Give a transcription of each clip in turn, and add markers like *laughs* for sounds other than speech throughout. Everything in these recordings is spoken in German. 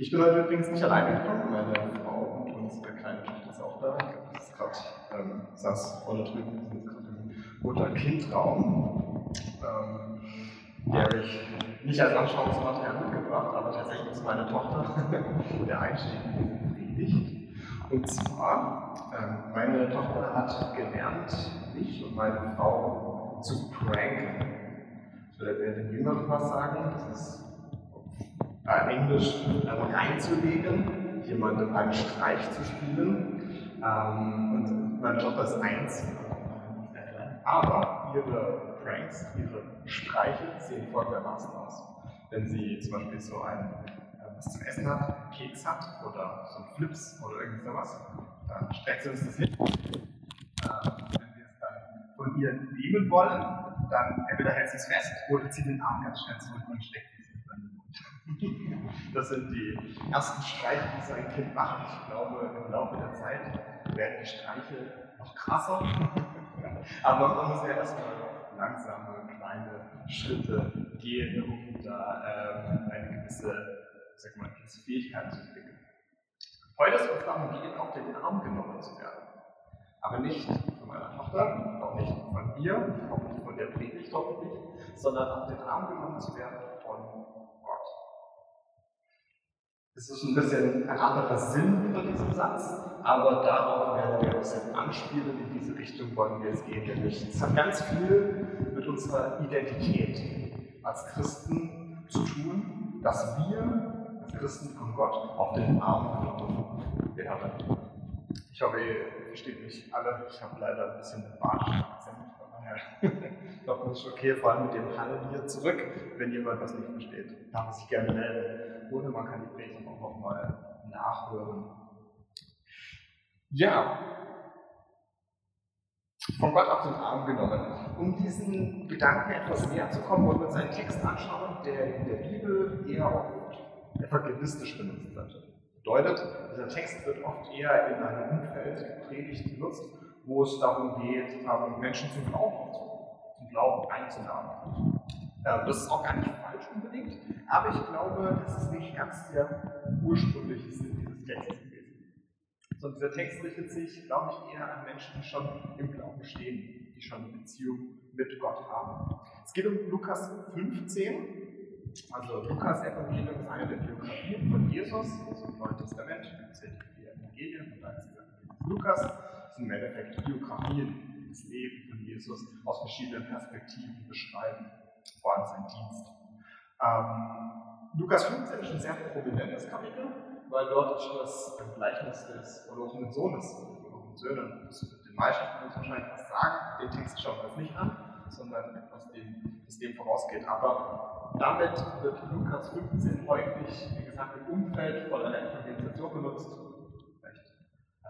Ich bin heute übrigens nicht alleine gekommen, meine Frau und unsere kleine Tochter ist auch da. Ist gerade, ähm, saß vorne drüben, wir sind gerade im Mutter-Kind-Raum. Ähm, der ich nicht als Anschauungsmaterial mitgebracht, aber tatsächlich ist meine Tochter *laughs* der Einstieg in diese Predigt. Und zwar, ähm, meine Tochter hat gelernt, mich und meine Frau zu pranken. Ich werde den Jüngeren was sagen, das ist äh, Englisch äh, reinzulegen, jemandem einen Streich zu spielen. Ähm, und meine Tochter ist eins, aber ihre Pranks, ihre Streiche sehen folgendermaßen aus. Wenn sie zum Beispiel so ein äh, was zum Essen hat, Keks hat oder so ein Flips oder irgend sowas, dann streckt sie uns das hin. Äh, wenn wir es dann von ihr nehmen wollen, dann entweder hält sie es fest oder zieht den Arm ganz schnell zurück und steckt es in seinen Mund. *laughs* Das sind die ersten Streiche, die so ein Kind macht. Ich glaube, im Laufe der Zeit werden die Streiche noch krasser. *laughs* Aber man muss ja erstmal langsame, kleine Schritte gehen, um da ähm, eine gewisse, sag mal, gewisse Fähigkeit zu entwickeln. Heute soll es darum gehen, auf den Arm genommen zu werden. Aber nicht von meiner Tochter, auch nicht von mir, auch nicht von der Predigt sondern auf den Arm genommen zu werden von. Es ist ein bisschen ein anderer Sinn hinter diesem Satz, aber darauf werden wir ein bisschen anspielen. In diese Richtung wollen wir jetzt gehen, nämlich es hat ganz viel mit unserer Identität als Christen zu tun, dass wir als Christen von Gott auf den Arm genommen werden. Ich hoffe, ihr versteht mich alle. Ich habe leider ein bisschen einen *laughs* badischen Akzent. Von daher ich hoffe, es ist okay, vor allem mit dem Hall hier zurück. Wenn jemand was nicht versteht, darf er sich gerne melden. Oder man kann die Predigt auch nochmal nachhören. Ja, von Gott auf den Arm genommen. Um diesen Gedanken etwas näher zu kommen, wollen wir uns einen Text anschauen, der in der Bibel eher oft evangelistisch benutzt wird. Bedeutet, dieser Text wird oft eher in einem Umfeld Predigt benutzt, wo es darum geht, Menschen zum Glauben aufzunehmen, zum Glauben einzuladen. Das ist auch gar nicht falsch unbedingt, aber ich glaube, das ist nicht ganz der ursprüngliche Sinn dieses Textes sondern dieser Text richtet sich, glaube ich, eher an Menschen, die schon im Glauben stehen, die schon eine Beziehung mit Gott haben. Es geht um Lukas 15. Also Lukas Evangelium ist eine der Biografien von Jesus, also im Neuen Testament. Es sind die Evangelien und dann ist Lukas. Im Endeffekt Biografien, das Leben von Jesus aus verschiedenen Perspektiven beschreiben, vor allem sein Dienst. Ähm, Lukas 15 ist ein sehr prominentes Kapitel weil dort ist das Gleichnis des verlorenen Sohnes, verlorenen Söhnen. Das wird den meisten von uns wahrscheinlich was sagen. Den Text schauen wir uns nicht an, sondern etwas, dem, das dem vorausgeht. Aber damit wird Lukas 15 häufig, wie gesagt, im Umfeld von einer Evangelisation benutzt.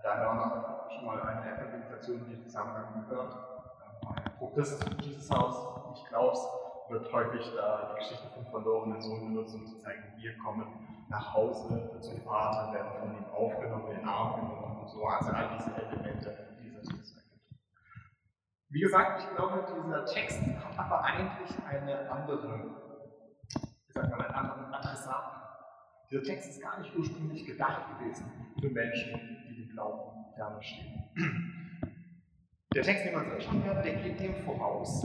Der eine auch schon mal eine Evangelisation in diesem Zusammenhang gehört. Ein Protest Jesus Haus, ich glaube es, wird häufig da die Geschichte vom verlorenen Sohn benutzt, um zu zeigen, wir kommen nach Hause zum Vater, werden von ihm aufgenommen, in den Arm genommen und so. Also all diese Elemente dieser Text Wie gesagt, ich glaube, dieser Text hat aber eigentlich eine andere, wie sagt man, einen anderen Adressaten. Dieser Text ist gar nicht ursprünglich gedacht gewesen für Menschen, die dem Glauben ferne stehen. Der Text, den man sich anschauen wird, der geht dem voraus.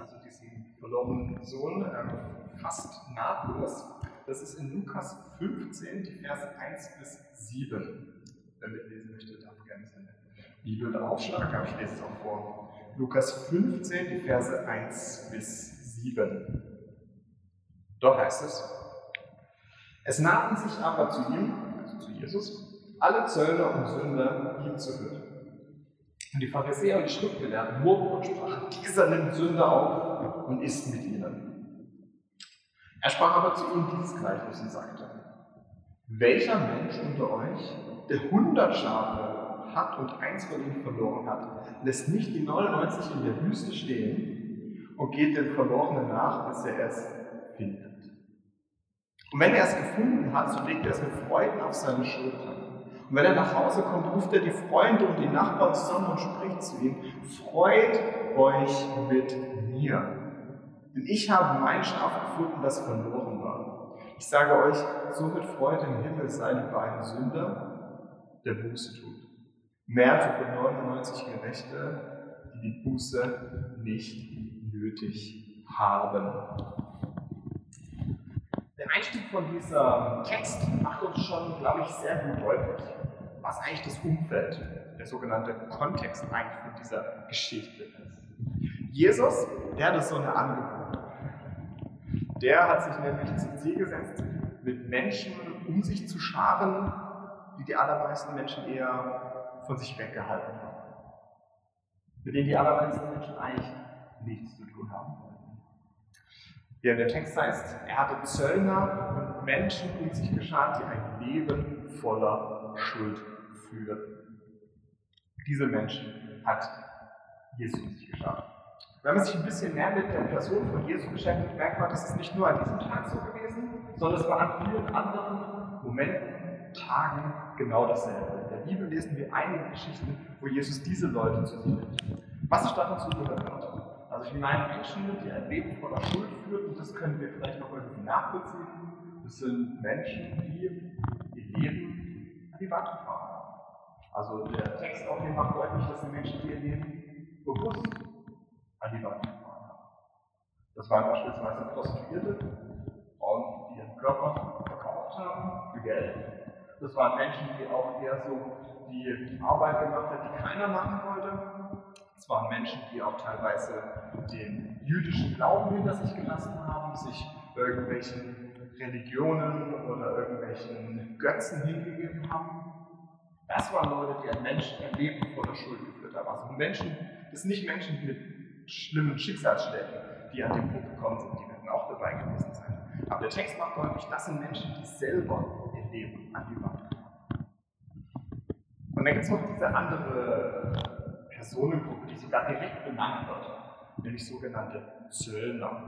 Also diesen verlorenen Sohn ähm, fast nahtlos. Das ist in Lukas 15, die Verse 1 bis 7. Wer mitlesen möchte, darf gerne seine Bibel aufschlagen, aber ich lese es auch vor. Lukas 15, die Verse 1 bis 7. Dort heißt es, es nahten sich aber zu ihm, also zu Jesus, alle Zöllner und Sünder, ihm zu hören. Und die Pharisäer und die Schriftgelehrten murrten und sprachen, dieser nimmt Sünder auf und isst mit ihnen. Er sprach aber zu ihnen dieses Gleichnis und sagte, welcher Mensch unter euch, der hundert Schafe hat und eins von ihnen verloren hat, lässt nicht die 99 in der Wüste stehen und geht dem Verlorenen nach, bis er es findet. Und wenn er es gefunden hat, so legt er es mit Freuden auf seine Schultern. Und wenn er nach Hause kommt, ruft er die Freunde und die Nachbarn zusammen und spricht zu ihm, freut euch mit mir. Denn ich habe mein Schaf gefunden, das verloren war. Ich sage euch, so wird Freude im Himmel sein über einen Sünder, der Buße tut. Mehr über 99 Gerechte, die die Buße nicht nötig haben. Einstieg von diesem Text macht uns schon, glaube ich, sehr gut deutlich, was eigentlich das Umfeld, der sogenannte Kontext eigentlich von dieser Geschichte ist. Jesus, der hat so eine Angewohnheit. Der hat sich nämlich zum Ziel gesetzt, mit Menschen um sich zu scharen, die die allermeisten Menschen eher von sich weggehalten haben. Mit denen die allermeisten Menschen eigentlich nichts zu tun haben wollen. Ja, der Text heißt, er hatte Zöllner und Menschen um sich geschart, die ein Leben voller Schuld führten. Diese Menschen hat Jesus sich geschart. Wenn man sich ein bisschen mehr mit der Person von Jesus beschäftigt, merkt man, dass es nicht nur an diesem Tag so gewesen, sondern es war an vielen anderen Momenten, Tagen genau dasselbe. In der Bibel lesen wir einige Geschichten, wo Jesus diese Leute zu sich nimmt. Was ich dazu gehört habe. Also ich meine Menschen, die ein Leben voller Schuld führen, das können wir vielleicht noch irgendwie nachvollziehen. Das sind Menschen, die ihr Leben an die Wand gefahren haben. Also der Text auch hier macht deutlich, dass die Menschen, die ihr Leben bewusst an die Wand gefahren haben. Das waren beispielsweise Prostituierte, Frauen, die ihren Körper verkauft haben für Geld. Das waren Menschen, die auch eher so die Arbeit gemacht haben, die keiner machen wollte. Es waren Menschen, die auch teilweise den jüdischen Glauben hinter sich gelassen haben, sich irgendwelchen Religionen oder irgendwelchen Götzen hingegeben haben. Das waren Leute, die ein Menschen ein Leben voller Schuld geführt haben. Also Menschen, das sind nicht Menschen mit schlimmen Schicksalsschlägen, die an dem Punkt gekommen sind, die werden auch dabei gewesen sein. Aber der Text macht deutlich, das sind Menschen, die selber ihr Leben an die Wand gefahren Und dann gibt es noch diese andere Personengruppe, die sogar direkt benannt wird, nämlich sogenannte Zöllner.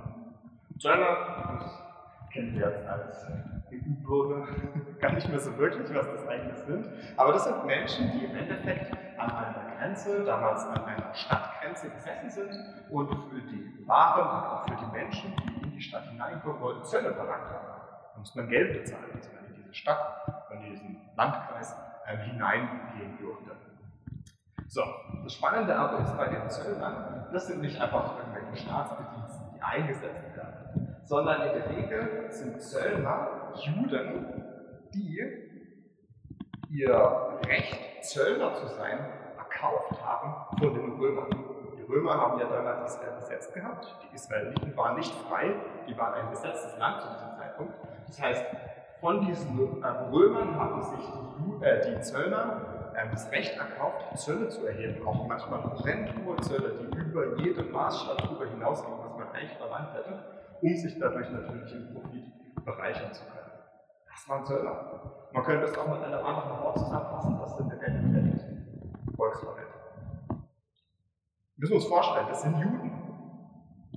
Zöllner, das kennen wir jetzt als EU-Bürger *laughs* gar nicht mehr so wirklich, was das eigentlich sind, aber das sind Menschen, die im Endeffekt an einer Grenze, damals an einer Stadtgrenze gesessen sind und für die Waren und auch für die Menschen, die in die Stadt hineinkommen wollten, Zölle verlangt haben. Da muss man Geld bezahlen, dass man in diese Stadt, in diesen Landkreis äh, hineingehen durfte. So, das Spannende aber ist bei den Zöllnern, das sind nicht einfach irgendwelche Staatsbediensten, die eingesetzt werden, sondern in der Regel sind Zöllner Juden, die ihr Recht, Zöllner zu sein, erkauft haben von den Römern. Die Römer haben ja damals Israel besetzt gehabt. Die Israeliten waren nicht frei, die waren ein besetztes Land zu diesem Zeitpunkt. Das heißt, von diesen äh, Römern haben sich die, äh, die Zöllner äh, das Recht erkauft, Zölle zu erheben, auch manchmal horrend Zölle, die über jedem Maßstab darüber hinausgehen, was man eigentlich verlangt hätte, um sich dadurch natürlich im Profit bereichern zu können. Das waren Zöllner. Man könnte das auch mit einem anderen Wort zusammenfassen, das sind im Endeffekt Volksverräter. Wir müssen uns vorstellen, das sind Juden.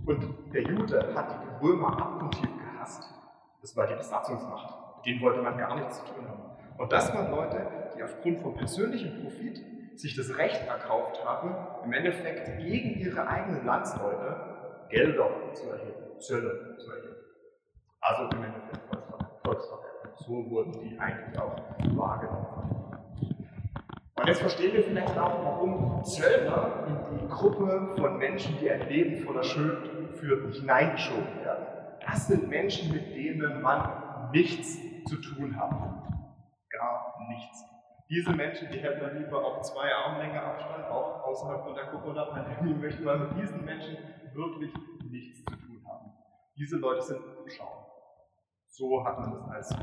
Und der Jude hat die Römer abgrundtief gehasst. Das war die Besatzungsmacht. Mit denen wollte man gar nichts zu tun haben. Und das waren Leute, die aufgrund von persönlichem Profit sich das Recht erkauft haben, im Endeffekt gegen ihre eigenen Landsleute Gelder zu erheben, Zölle zu erheben. Also im Endeffekt Volksverräter. So wurden die eigentlich auch wahrgenommen. Und jetzt verstehen wir vielleicht auch, warum Zöllner in die Gruppe von Menschen, die ein Leben voller Schuld führen, hineingeschoben werden. Das sind Menschen, mit denen man nichts zu tun hat. Gar nichts. Diese Menschen, die hätten man lieber auf zwei Armlänge Abstand, auch außerhalb von der Corona-Pandemie, möchte man mit diesen Menschen wirklich nichts zu tun haben. Diese Leute sind Schau. So hat man das als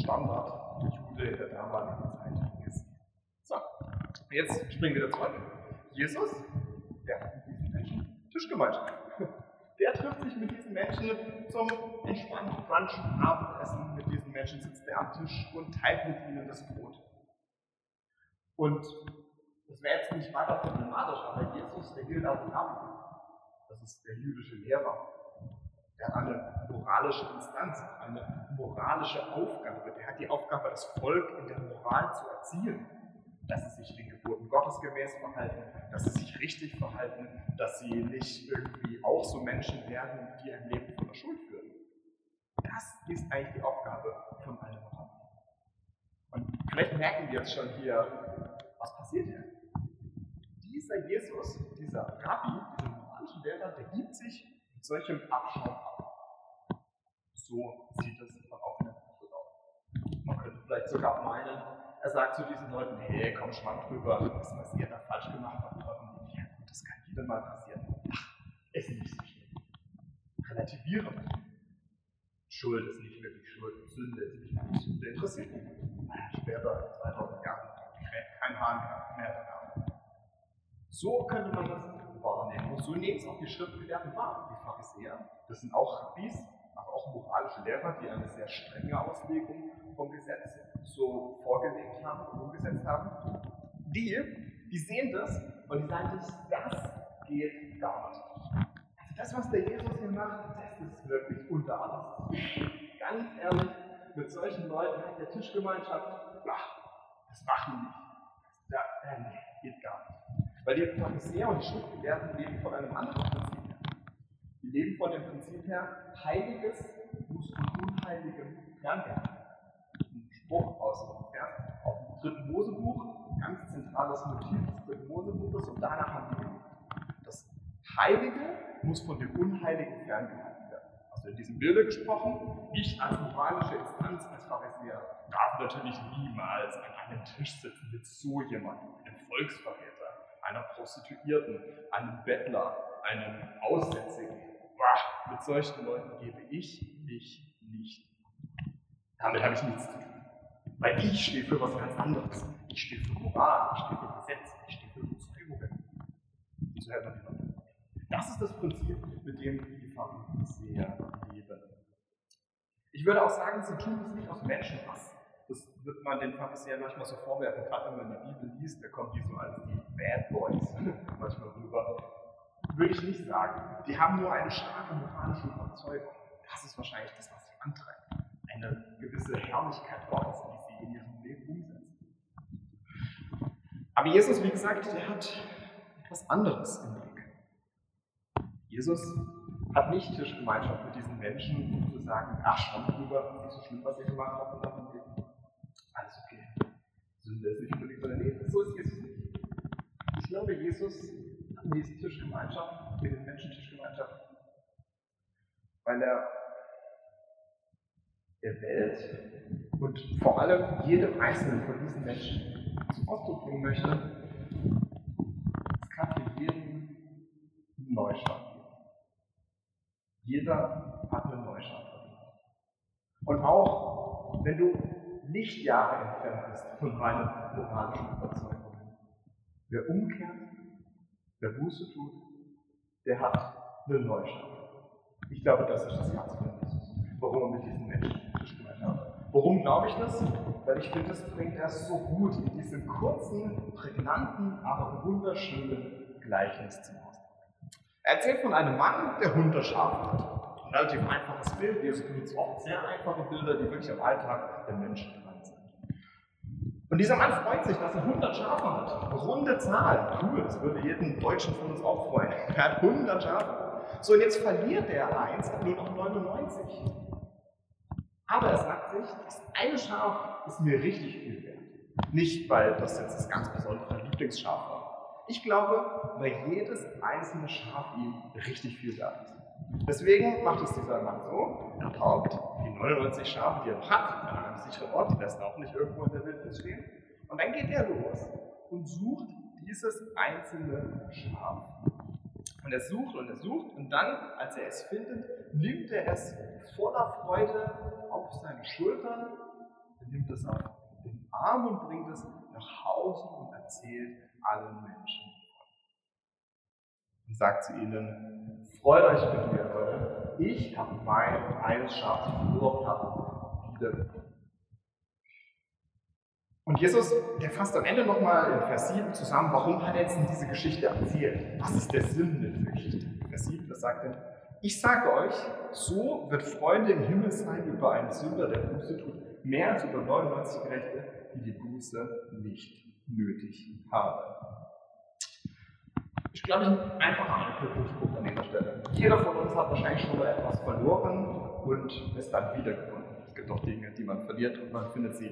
Standard Jude in der damaligen Zeit gesehen. So, jetzt springen wir zurück. Jesus, der hat mit diesen Menschen Tischgemeinschaft. *laughs* Der trifft sich mit diesen Menschen zum entspannten Brunch, Abendessen. Mit diesen Menschen sitzt er am Tisch und teilt mit ihnen das Brot. Und das wäre jetzt nicht weiter problematisch, aber Jesus, der gilt als Rabbi. Das ist der jüdische Lehrer. Der hat eine moralische Instanz, eine moralische Aufgabe. Der hat die Aufgabe, das Volk in der Moral zu erziehen. Dass sie sich den Geboten Gottes gemäß verhalten, dass sie sich richtig verhalten, dass sie nicht irgendwie auch so Menschen werden, die ein Leben voller Schuld führen. Das ist eigentlich die Aufgabe von einem. Und vielleicht merken wir jetzt schon hier, was passiert hier. Dieser Jesus, dieser Rabbi, dieser moralische Lehrer, der gibt sich mit solchem Abschaum ab. So sieht es von außen aus. Man könnte vielleicht sogar meinen, er sagt zu diesen Leuten, hey, komm schwamm drüber, das, was ihr da falsch gemacht habt, das kann jedem mal passieren. Ach, ist nicht so schlimm. Relativieren. Schuld ist nicht wirklich Schuld, Sünde ist nicht wirklich Sünde, interessiert mich. Später, 2000 Jahre, kein Hahn mehr danach. So könnte man das wahrnehmen. Und so nehmen es auch die Schriftgelehrten wahr, die Pharisäer. Das sind auch Rabbis, aber auch moralische Lehrer, die eine sehr strenge Auslegung vom Gesetz so vorgelegt haben und umgesetzt haben. Die, die sehen das und die sagen, das geht gar nicht. Also das, was der Jesus hier macht, das ist wirklich unter alles. Ganz ehrlich, mit solchen Leuten in der Tischgemeinschaft, ach, das machen wir nicht. Ja, nee, geht gar nicht. Weil die Pharisäer und die Schriftgelehrten leben von einem anderen Prinzip her. Die leben von dem Prinzip her, Heiliges muss von Unheiligem ferngehalten Ein Spruch aus dem Vers, aus dem dritten Mosebuch, ganz zentrales Motiv des dritten Mosebuches und danach haben die das Heilige muss von dem Unheiligen ferngehalten in diesem Bilde gesprochen, ich als moralische Instanz, als Pharisäer, darf natürlich niemals an einem Tisch sitzen mit so jemandem, einem Volksverräter einer Prostituierten, einem Bettler, einem Aussätzigen. Bah, mit solchen Leuten gebe ich mich nicht. Damit habe ich nichts zu tun. Weil ich stehe für was ganz anderes. Ich stehe für Moral, ich stehe für Gesetz, ich stehe für Überzeugungen. So hört man die Leute. Das ist das Prinzip, mit dem die Pharisäer. Ich würde auch sagen, sie tun das nicht aus Menschenhass. Das wird man den Pharisäern manchmal so vorwerfen, gerade wenn man die Bibel liest, da kommen die so als die Bad Boys *laughs* manchmal rüber. Würde ich nicht sagen. Die haben nur eine starke moralische Überzeugung. Das ist wahrscheinlich das, was sie antreibt. Eine gewisse Herrlichkeit Gottes, die sie in ihrem Leben umsetzen. Aber Jesus, wie gesagt, der hat etwas anderes im Blick. Jesus hat nicht Tischgemeinschaft mit Menschen, zu sagen, ach, schwamm drüber, nicht so schlimm, was ihr gemacht habt, und dann alles okay. Sünde ist nicht unbedingt so daneben. So ist Jesus nicht. Ich glaube, Jesus hat eine Tischgemeinschaft, mit den Menschen Tischgemeinschaft, weil er der Welt und vor allem jedem einzelnen von diesen Menschen zum Ausdruck bringen möchte, es kann für jeden einen Neustart geben. Jeder hat einen Neustart verdient. Und auch wenn du Lichtjahre entfernt bist von meinen moralischen Überzeugungen. Wer umkehrt, wer Buße tut, der hat einen Neustart. Ich glaube, das ist das Herz von Jesus. Warum er mit diesen Menschen Tisch gemeint hat. Warum glaube ich das? Weil ich finde, das bringt er so gut in diesem kurzen, prägnanten, aber wunderschönen Gleichnis zum Ausdruck. Er erzählt von einem Mann, der Hunde hat relativ einfaches Bild. Jesus benutzt oft sehr einfache Bilder, die wirklich am Alltag der Menschen dran sind. Und dieser Mann freut sich, dass er 100 Schafe hat. Runde Zahl. Cool, das würde jeden Deutschen von uns auch freuen. Er hat 100 Schafe. So, und jetzt verliert er eins, hat nur noch 99. Aber er sagt sich, das eine Schaf ist mir richtig viel wert. Nicht, weil das jetzt das ganz besondere Lieblingsschaf war. Ich glaube, weil jedes einzelne Schaf ihm richtig viel wert ist. Deswegen macht es dieser Mann so, er taugt die 99 Schafe, die er noch hat, an einem sicheren Ort, die lässt auch nicht irgendwo in der Wildnis stehen. Und dann geht er los und sucht dieses einzelne Schaf. Und er sucht und er sucht und dann, als er es findet, nimmt er es voller Freude auf seine Schultern, er nimmt es auf den Arm und bringt es nach Hause und erzählt allen Menschen und sagt zu ihnen, freut euch mit mir, Leute, ich habe mein eines Schaf verloren habe, wieder. Und Jesus, der fasst am Ende nochmal in Vers 7 zusammen, warum hat er jetzt diese Geschichte erzählt? Was ist der Sinn dieser Geschichte? Vers 7, da sagt er, ich sage euch, so wird Freude im Himmel sein über einen Sünder, der Buße tut, mehr als über 99 Gerechte, die die Buße nicht nötig haben. Ich glaube, ein einfacher Anknüpfungspunkt an dieser Stelle. Jeder von uns hat wahrscheinlich schon mal etwas verloren und ist dann wiedergefunden. Es gibt auch Dinge, die man verliert und man findet sie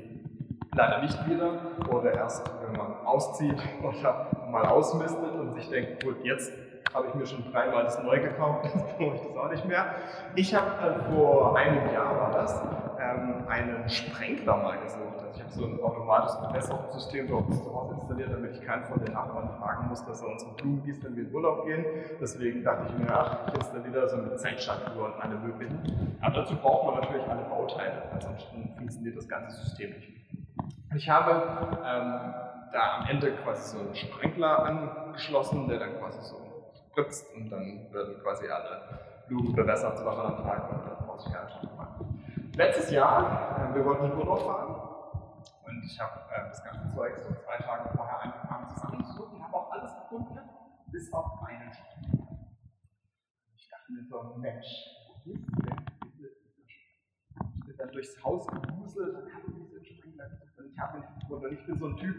leider nicht wieder oder erst, wenn man auszieht oder mal ausmistet und sich denkt, gut, jetzt habe ich mir schon dreimal das neu gekauft, *laughs* jetzt brauche ich das auch nicht mehr. Ich habe äh, vor einem Jahr war das, ähm, einen Sprenkler mal gesucht. Also ich habe so ein automatisches Bewässerungssystem bei uns zu Hause installiert, damit ich keinen von den Nachbarn fragen muss, dass er unsere Blumen gießt, wenn wir in Urlaub gehen. Deswegen dachte ich mir, ach, ich installiere da so eine Zeitschaltuhr und alle möglichen. Aber dazu braucht man natürlich alle Bauteile, ansonsten funktioniert das ganze System nicht. Ich habe ähm, da am Ende quasi so einen Sprenkler angeschlossen, der dann quasi so spritzt und dann werden quasi alle Blumen bewässert zweimal am Tag und dann ich gar nicht Letztes Jahr, äh, wir wollten in Urlaub fahren und ich habe äh, das ganze Zeug so zwei Tage vorher angefangen zusammenzusuchen, habe auch alles gefunden, bis auf einen Sprenkler. Ich dachte mir so, Mensch, wo ist denn diese, Ich bin dann durchs Haus gewuselt und habe diese gesucht und ich habe ihn gefunden. Und ich bin so ein Typ,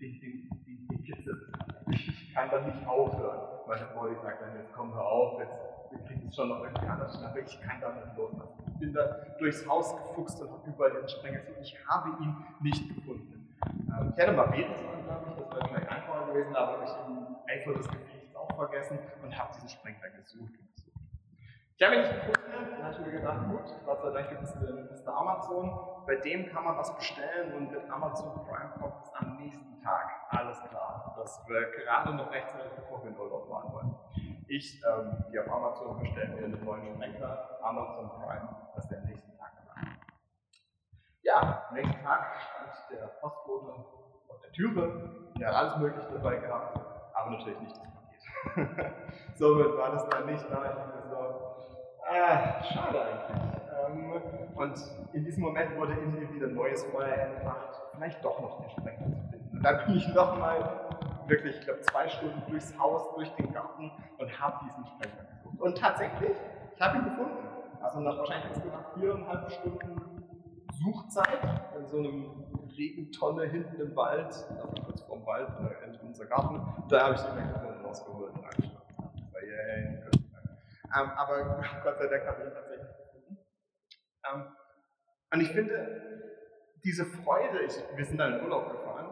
den, den, den, den kitzelt ich kann da nicht aufhören. Meine Frau, sagt dann, jetzt kommen wir auf, jetzt, wir es schon noch irgendwie anders aber ich kann da nicht loslassen. Ich bin da durchs Haus gefuchst und habe überall den Sprenger gesucht. Ich habe ihn nicht gefunden. Ähm, ich hätte mal beten sollen, glaube ich, das wäre vielleicht einfacher gewesen, aber ich im Eifer des Gefechts auch vergessen und habe diesen Sprenger gesucht und. Ich habe ihn nicht gefunden, dann habe ich mir gedacht, gut, Gott sei Dank gibt es Mr. Amazon, bei dem kann man was bestellen und mit Amazon Prime kommt es am nächsten Tag. Alles klar, dass wir gerade noch rechtzeitig bevor wir in Urlaub fahren wollen. Ich ähm, gehe auf Amazon, bestelle mir einen neuen Schmecker, Amazon Prime, das ist der nächsten Tag danach. Ja, am nächsten Tag stand der Postbote auf der Türe, der hat alles Mögliche dabei gehabt, aber natürlich nicht das Paket. *laughs* Somit war das dann nicht da. Ich dachte so, ah, schade eigentlich. Ähm, und in diesem Moment wurde in mir wieder neues Feuer entfacht, vielleicht doch noch den Sprecher zu finden. Und dann bin ich nochmal wirklich, ich glaube, zwei Stunden durchs Haus, durch den Garten und habe diesen Sprecher gesucht. Und tatsächlich, ich habe ihn gefunden. Also nach wahrscheinlich insgesamt viereinhalb Stunden Suchzeit in so einem Regentonne hinten im Wald, also kurz vorm Wald, äh, in unser Garten, da habe ich den gefunden, rausgeholt und. Yeah, ähm, aber Gott sei Dank *laughs* habe ich ihn tatsächlich gefunden. Ähm, und ich finde, diese Freude, ich, wir sind dann in Urlaub gefahren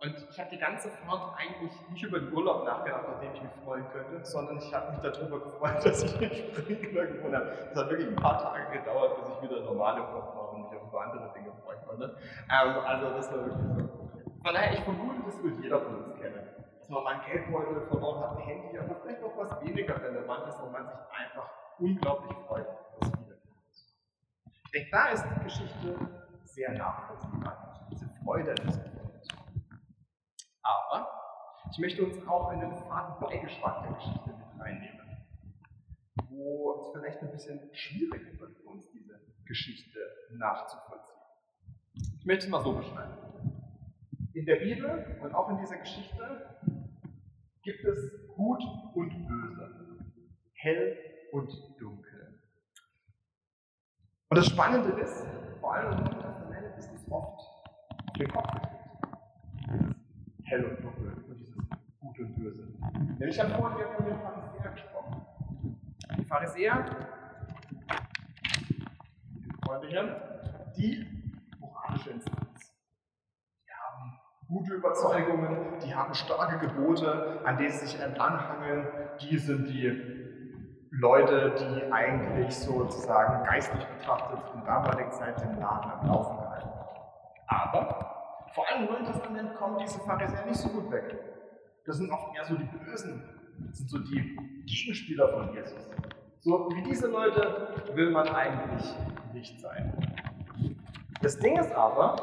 und ich habe die ganze Fahrt eigentlich nicht über den Urlaub nachgedacht, auf den ich mich freuen könnte, sondern ich habe mich darüber gefreut, *laughs* dass ich den Sprinkler gefunden habe. Es hat wirklich ein paar Tage gedauert, bis ich wieder normal im Kopf war und mich auf andere Dinge freuen konnte. Ähm, also das war wirklich so. Von daher, ich vermute, das wird jeder von uns kennen. Dass man mal einen Geldbeutel verloren hat, ein Handy, aber vielleicht noch was weniger relevant ist, wo man sich einfach unglaublich freut, das wiederfinden zu Ich denke, da ist die Geschichte sehr nachvollziehbar. Diese Freude an diesem aber ich möchte uns auch in den faden Beigeschmack der Geschichte mit reinnehmen, wo es vielleicht ein bisschen schwierig wird für uns, diese Geschichte nachzuvollziehen. Ich möchte es mal so beschreiben. In der Bibel und auch in dieser Geschichte gibt es Gut und Böse, hell und dunkel. Und das Spannende ist, vor allem im Neuen Testament ist es oft auf den Kopf hell und dunkel und dieses Gut und Böse. Denn ich habe vorhin von den Pharisäern gesprochen. Die Pharisäer, Freunde hier, die moralische Instanz. Die haben gute Überzeugungen, die haben starke Gebote, an denen sie sich entlanghangeln. Die sind die Leute, die eigentlich sozusagen geistlich betrachtet in damaligen Zeit den Laden am Laufen gehalten haben. Aber vor allem im Neuen Testament kommen diese Pharisäer nicht so gut weg. Das sind oft eher so die Bösen, das sind so die Gegenspieler von Jesus. So wie diese Leute will man eigentlich nicht sein. Das Ding ist aber,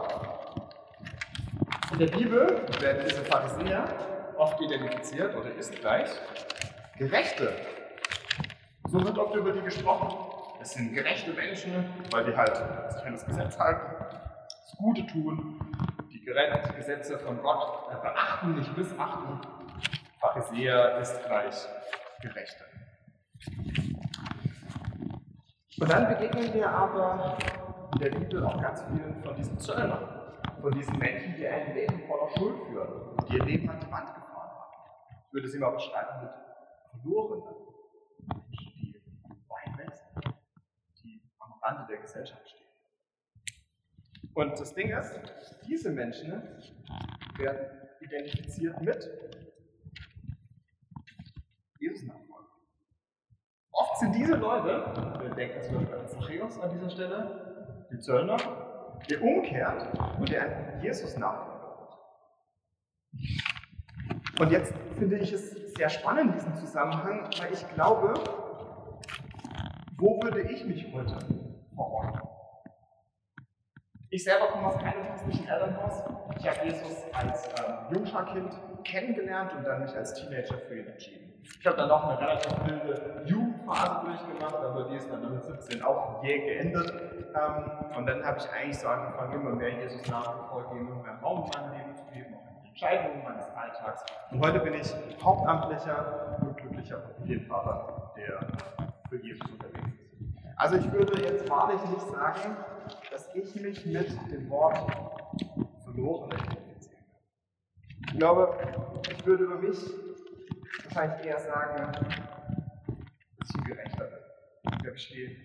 in der Bibel werden diese Pharisäer oft identifiziert oder ist gleich Gerechte. So wird oft über die gesprochen. Es sind gerechte Menschen, weil die halt sich an das Gesetz halten, das Gute tun, Gesetze von Gott beachten, nicht missachten. Pharisäer ist gleich Gerechte. Und dann begegnen wir aber in der Bibel auch ganz vielen von diesen Zöllnern, von diesen Menschen, die ein Leben voller Schuld führen, die ihr Leben an die Wand gefahren haben. Ich würde sie mal beschreiben mit verlorenen Menschen, die Wein die am Rande der Gesellschaft. Und das Ding ist, diese Menschen werden identifiziert mit Jesus Nachfolger. Oft sind diese Leute, wir denken zum Beispiel an Zachäus an dieser Stelle, den Zöllner, der umkehrt und der an Jesus nachfolgt. Und jetzt finde ich es sehr spannend in diesem Zusammenhang, weil ich glaube, wo würde ich mich heute verorten? Ich selber komme aus keinem christlichen Elternhaus. Ich habe Jesus als ähm, Jungscharkind kennengelernt und dann mich als Teenager für ihn entschieden. Ich habe dann noch eine relativ wilde Jugendphase durchgemacht, aber die ist dann mit 17 auch je geendet. Ähm, und dann habe ich eigentlich so angefangen, immer mehr Jesus nachzufolgen, immer mehr Raum in meinem Leben zu geben, auch in Entscheidungen meines Alltags. Und heute bin ich hauptamtlicher und glücklicher Familienvater, der für Jesus unterwegs ist. Also ich würde jetzt wahrlich nicht sagen, ich mich mit dem Wort verloren identifizieren. Ich glaube, ich würde über mich wahrscheinlich eher sagen, dass ich Gerechter bin. Ich glaube, ich stehe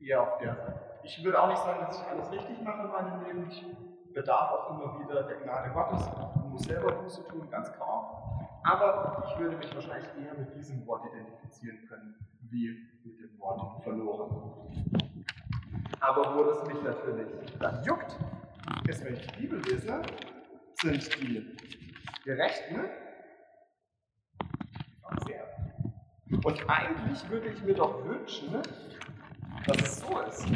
eher auf der Seite. Ich würde auch nicht sagen, dass ich alles richtig mache in meinem Leben. Ich bedarf auch immer wieder der Gnade Gottes und muss selber Buße tun, ganz klar. Aber ich würde mich wahrscheinlich eher mit diesem Wort identifizieren können, wie mit dem Wort verloren. Aber wo das mich natürlich dann juckt, ist, wenn ich die Bibel lese, sind die Gerechten sehr. Und eigentlich würde ich mir doch wünschen, dass es so ist.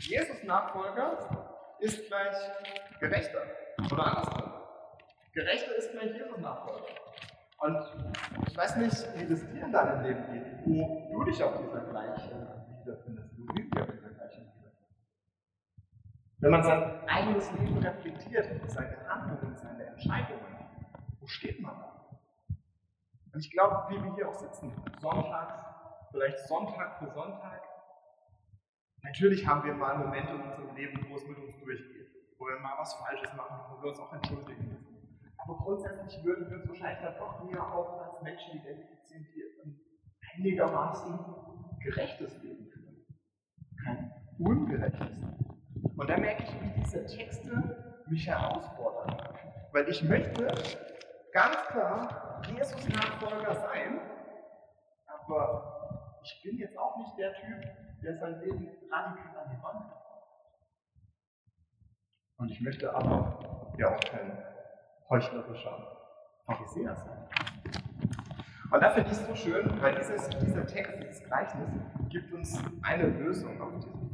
Jesus Nachfolger ist gleich Gerechter. Oder andersrum. Gerechter ist gleich Jesus Nachfolger. Und ich weiß nicht, wie das dir in deinem Leben geht, wo du dich auf dieser gleichen wiederfindest. Wo sind wir auf dieser gleichen wiederfindest? Wenn man sein eigenes Leben reflektiert, seine Handlungen, seine Entscheidungen, wo steht man da? Und ich glaube, wie wir hier auch sitzen, sonntags, vielleicht Sonntag für Sonntag, natürlich haben wir mal Momente in unserem Leben, wo es mit uns durchgeht, wo wir mal was Falsches machen, wo wir uns auch entschuldigen müssen. Aber grundsätzlich würden wir uns wahrscheinlich dann doch eher auch als Menschen identifizieren, die ein einigermaßen gerechtes Leben führen. Kein ungerechtes. Und da merke ich, wie diese Texte mich herausfordern. Weil ich möchte ganz klar Jesus-Nachfolger sein, aber ich bin jetzt auch nicht der Typ, der sein Leben radikal an die Wand hat. Und ich möchte aber ja auch kein heuchlerischer Pharisäer sein. Und da finde ich es so schön, weil dieses, dieser Text, dieses Gleichnis, gibt uns eine Lösung auf diese Frage.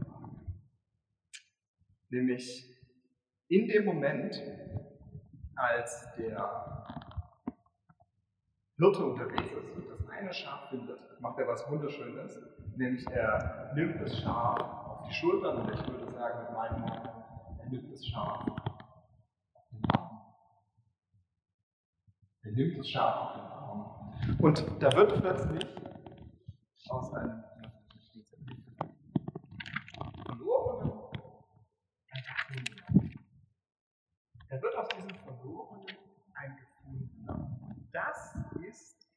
Nämlich in dem Moment, als der Hirte unterwegs ist und das eine Schaf findet, macht er was Wunderschönes, nämlich er nimmt das Schaf auf die Schultern und ich würde sagen mit meinem Mund, er nimmt das Schaf auf den Arm. Er nimmt das Schaf auf den Arm. Und da wird plötzlich aus einem verlorenen ein gefundener. Er wird aus diesem verlorenen ein gefundener. Das ist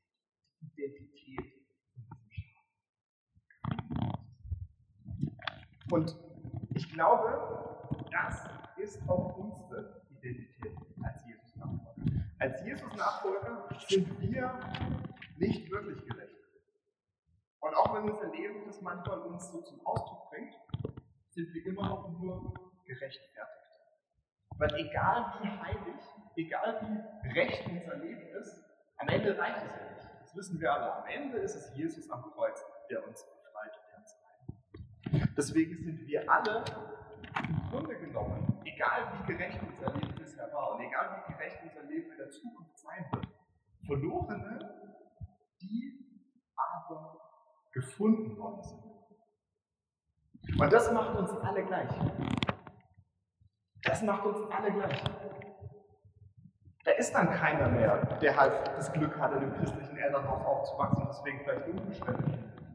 die Identität von diesem Schaf. Und ich glaube, das ist auch unsere Identität als Jesus-Nachfolger. Als Jesus-Nachfolger sind wir nicht wirklich gerecht. Und auch wenn unser Leben das manchmal uns so zum Ausdruck bringt, sind wir immer noch nur gerechtfertigt. Weil egal wie heilig, egal wie recht unser Leben ist, am Ende reicht es ja nicht. Das wissen wir alle. Am Ende ist es Jesus am Kreuz, der uns befreit und der uns heilt. Deswegen sind wir alle im Grunde genommen, egal wie gerecht unser Leben bisher war und egal wie gerecht unser Leben in der Zukunft sein wird, Verlorene, die aber gefunden worden sind. Und das macht uns alle gleich. Das macht uns alle gleich. Da ist dann keiner mehr, der halt das Glück hat, in einem christlichen Elternhaus aufzuwachsen und deswegen vielleicht ist.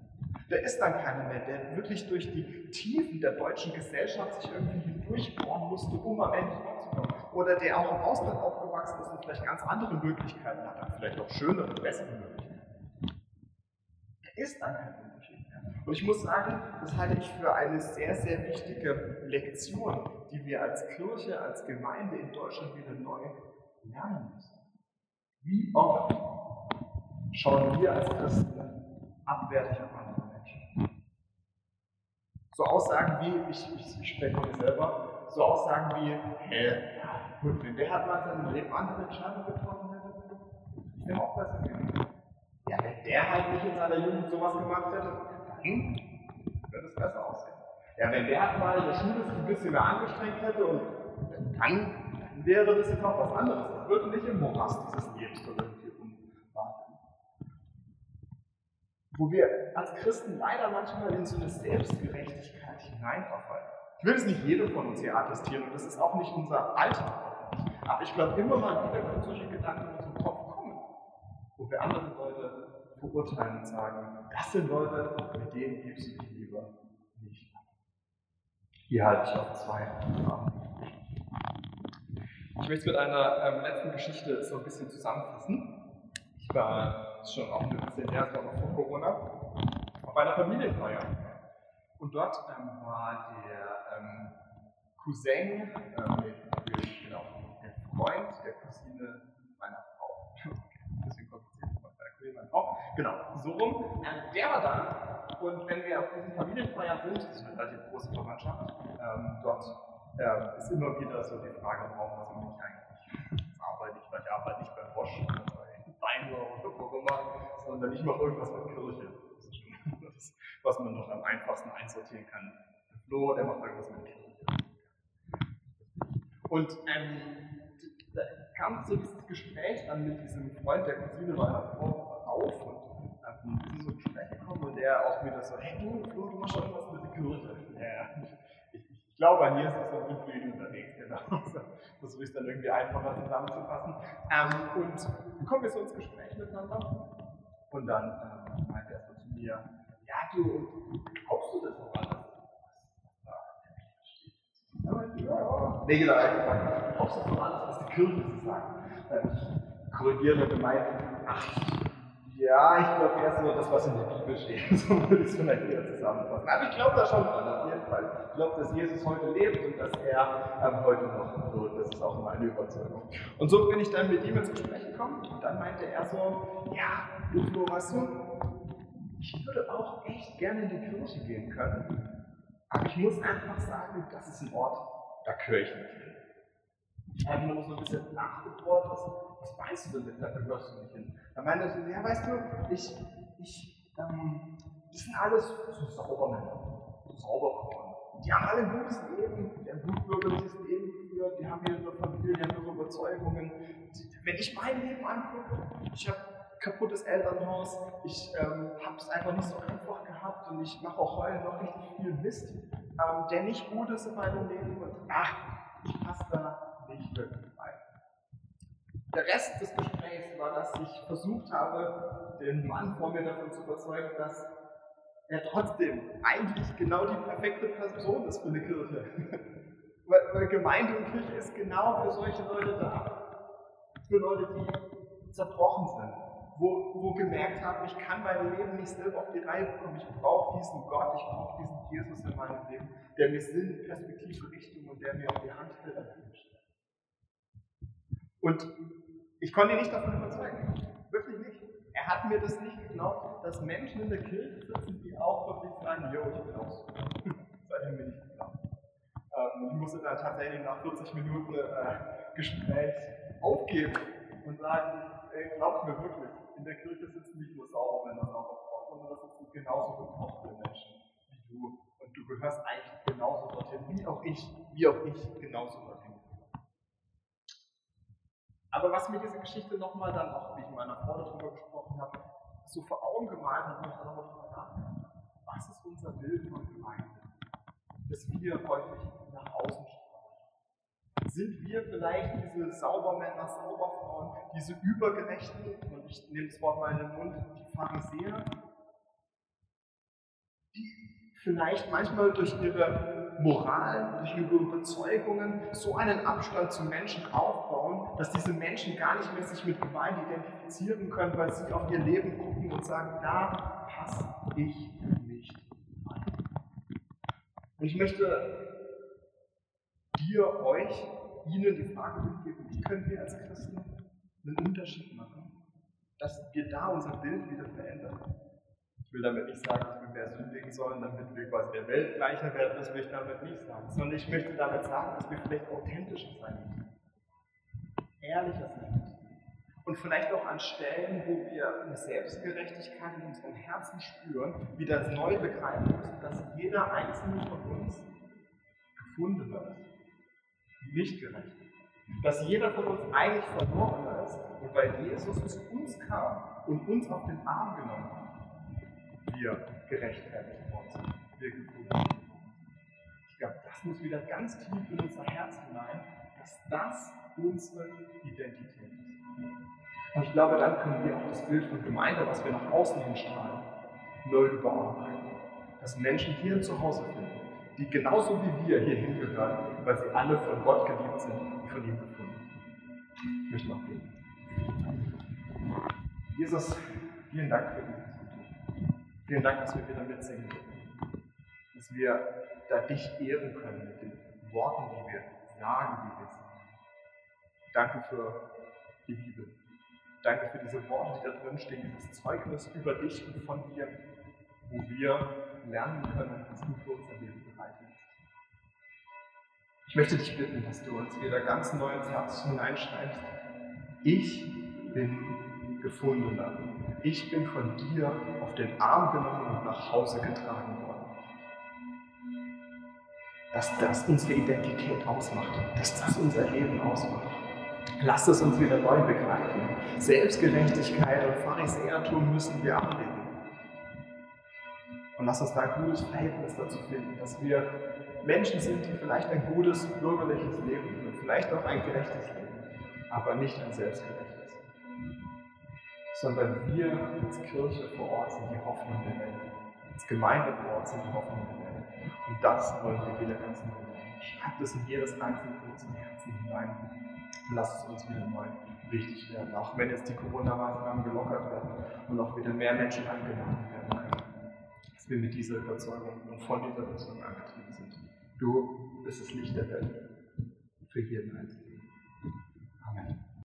Da ist dann keiner mehr, der wirklich durch die Tiefen der deutschen Gesellschaft sich irgendwie hindurchbohren musste, um am Ende rauszukommen. Oder der auch im Ausland aufgewachsen ist und vielleicht ganz andere Möglichkeiten hat, vielleicht auch schönere, bessere Möglichkeiten. Da ist dann kein Unterschied mehr. Und ich muss sagen, das halte ich für eine sehr, sehr wichtige Lektion, die wir als Kirche, als Gemeinde in Deutschland wieder neu lernen müssen. Wie oft schauen wir als Christen abwertig auf? So Aussagen wie, ich, ich, ich spreche mir selber, so Aussagen wie, hä, gut, wenn der hat mal seinem Leben andere Entscheidungen getroffen hätte, wäre auch besser gewesen. Ja, wenn der halt nicht in seiner Jugend sowas gemacht hätte, dann würde es besser aussehen. Ja, wenn der halt mal in der Schule sich ein bisschen mehr angestrengt hätte und dann, dann wäre das jetzt auch was anderes. Das würde nicht im Morast dieses Lebens irgendwie Wo wir als Christen leider manchmal in so eine Selbstgerechtigkeit hineinverfallen. Ich will es nicht jedem von uns hier attestieren und das ist auch nicht unser Alltag. Aber ich glaube, immer mal wieder können solche Gedanken in unseren Kopf kommen, wo wir andere Leute verurteilen und sagen, das sind Leute, mit denen gibst du dich lieber nicht. Hier halte ich auf zwei Fragen. Ich möchte es mit einer ähm, letzten Geschichte so ein bisschen zusammenfassen. Ich war schon auch ein bisschen her, es war noch vor Corona, auf einer Familienfeier. Und dort ähm, war der ähm, Cousin, ähm, genau, der Freund der Cousine meiner Frau. *laughs* Bisschen kompliziert, bei der Cousine meiner Frau. Genau, so rum. Ähm, der war da. Und wenn wir auf diesen Familienfeiern sind, das ist eine relativ große Verwandtschaft, ähm, dort äh, ist immer wieder so die Frage im Raum, was eigentlich? Arbeite ich? Weil ich arbeite nicht bei Bosch bei Daimler immer, sondern ich mache irgendwas mit Kirche. Das ist schon *laughs* das, was man noch am einfachsten einsortieren kann. Flo, der macht irgendwas mit Kirche. Und ähm, da kam so dieses Gespräch dann mit diesem Freund der Cousine meiner Frau auf und ähm, wir sind so Gespräch gekommen und der auch wieder so, hey du, Flo, du machst schon was mit Kirche. Ja, ich, ich glaube, an es so ein Frieden unterwegs, genau. Versuche ich es dann irgendwie einfacher zusammenzufassen. Ähm, und kommen wir so ins Gespräch miteinander und dann ähm, meinte er so zu mir, ja du, glaubst du das noch alles? Ja, ja. Nee, genau, er hat gefragt, glaubst du noch alles, was die Kirche zu sagen? Ich korrigiere gemeint, ach, ja, ich glaube eher so das, was in der Bibel steht. *laughs* So würde ich es vielleicht eher zusammenfassen. Aber ich glaube da schon dran, auf jeden Fall. Ich glaube, dass Jesus heute lebt und dass er ähm, heute noch wird. Das ist auch meine Überzeugung. Und so bin ich dann mit ihm ins Gespräch gekommen und dann meinte er so, ja, du Flo, weißt du, ich würde auch echt gerne in die Kirche gehen können. Aber ich muss einfach sagen, das ist ein Ort, da gehöre ich nicht hin. Ich habe nur so ein bisschen nachgebohrt, was, meinst du denn, da gehörst du nicht hin? Da meinte er ja, weißt du, ich, ich, ähm, das sind alles so sauber Männer, so sauber Frauen. Die haben alle ein gutes Leben, die haben gut bürgerliches Leben geführt, die haben ihre Familie, die haben ihre Überzeugungen. Wenn ich mein Leben angucke, ich habe kaputtes Elternhaus, ich ähm, habe es einfach nicht so einfach gehabt und ich mache auch heute noch richtig viel Mist, ähm, der nicht gut ist in meinem Leben und ach, ich passe da nicht wirklich. Der Rest des Gesprächs war, dass ich versucht habe, den Mann vor mir davon zu überzeugen, dass er trotzdem eigentlich genau die perfekte Person ist für eine Kirche. *laughs* weil, weil Gemeinde und Kirche ist genau für solche Leute da. Für Leute, die zerbrochen sind, wo, wo gemerkt haben, ich kann mein Leben nicht selber auf die Reihe bekommen. Ich brauche diesen Gott, ich brauche diesen Jesus in meinem Leben, der mir Sinn, Perspektive, Richtung und der mir auf die Hand hält Und ich konnte ihn nicht davon überzeugen. Wirklich nicht. Er hat mir das nicht geglaubt, dass Menschen in der Kirche sitzen, die auch wirklich sagen, yo, ich bin auch *laughs* so. Seitdem bin ich geglaubt. Ähm, ich musste dann tatsächlich nach 40 Minuten äh, Gespräch aufgeben und sagen, ey, glaub mir wirklich, in der Kirche sitzen nicht nur sauber Männer, sauber Frauen, sondern da sitzen genauso gekochte Menschen wie du. Und du gehörst eigentlich genauso dorthin, wie auch ich, wie auch ich genauso dorthin. Aber was mir diese Geschichte nochmal dann auch, wie ich mit meiner Frau darüber gesprochen habe, so vor Augen gemalt hat, und ich nochmal drüber was ist unser Bild von Gemeinde? Dass wir häufig nach außen strahlen. Sind wir vielleicht diese Saubermänner, Sauberfrauen, diese Übergerechten, und ich nehme das Wort mal in den Mund, die Pharisäer, die vielleicht manchmal durch ihre Moral, durch ihre Überzeugungen so einen Abstand zu Menschen aufbauen, dass diese Menschen gar nicht mehr sich mit Gemeinde identifizieren können, weil sie auf ihr Leben gucken und sagen, da passe ich nicht Und ich möchte dir, euch, ihnen die Frage mitgeben, wie können wir als Christen einen Unterschied machen, dass wir da unser Bild wieder verändern. Ich will damit nicht sagen, dass wir mehr sündigen sollen, damit wir quasi der Welt gleicher werden, das will ich damit nicht sagen, sondern ich möchte damit sagen, dass wir vielleicht authentischer sein müssen, ehrlicher müssen. Und vielleicht auch an Stellen, wo wir eine Selbstgerechtigkeit in unserem Herzen spüren, wieder neu begreifen müssen, dass jeder einzelne von uns gefunden wird, nicht gerecht. Dass jeder von uns eigentlich verloren ist und weil Jesus zu uns kam und uns auf den Arm genommen hat, wir gerechtfertigt worden sind, wir gefunden worden Ich glaube, das muss wieder ganz tief in unser Herz hinein, dass das unsere Identität ist. Und ich glaube, dann können wir auch das Bild von Gemeinde, was wir nach außen hin strahlen, neu überarbeiten. Dass Menschen hier zu Hause finden, die genauso wie wir hier hingehören, weil sie alle von Gott geliebt sind und von ihm gefunden. Ich möchte noch beten. Jesus, vielen Dank für dieses Gute. Vielen Dank, dass wir wieder mitsingen dürfen. Dass wir da dich ehren können mit den Worten, die wir sagen, wie wir sagen. Danke für die Bibel. Danke für diese Worte, die da drin stehen, dieses Zeugnis über dich und von dir, wo wir lernen können, was du für unser Leben bereit hast. Ich möchte dich bitten, dass du uns wieder ganz neu ins Herz hineinschreibst. Ich bin gefundener. Ich bin von dir auf den Arm genommen und nach Hause getragen worden. Dass das unsere Identität ausmacht, dass das unser Leben ausmacht. Lass es uns wieder neu begreifen. Selbstgerechtigkeit und Pharisäertum müssen wir ablegen. Und lass uns da ein gutes Verhältnis dazu finden, dass wir Menschen sind, die vielleicht ein gutes bürgerliches Leben führen, vielleicht auch ein gerechtes Leben, aber nicht ein selbstgerechtes. Sondern wir als Kirche vor Ort sind die Hoffnung der Welt. Als Gemeinde vor Ort sind die Hoffnung der Welt. Und das wollen wir wieder ganz neu. Schreibt es in jedes einzelne von unseren Herzen hinein lasst es uns wieder neu wichtig werden. Auch wenn jetzt die Corona-Maßnahmen gelockert werden und auch wieder mehr Menschen angenommen werden können. Dass wir mit dieser Überzeugung und von dieser Überzeugung angetrieben sind. Du bist das Licht der Welt für jeden Einzelnen.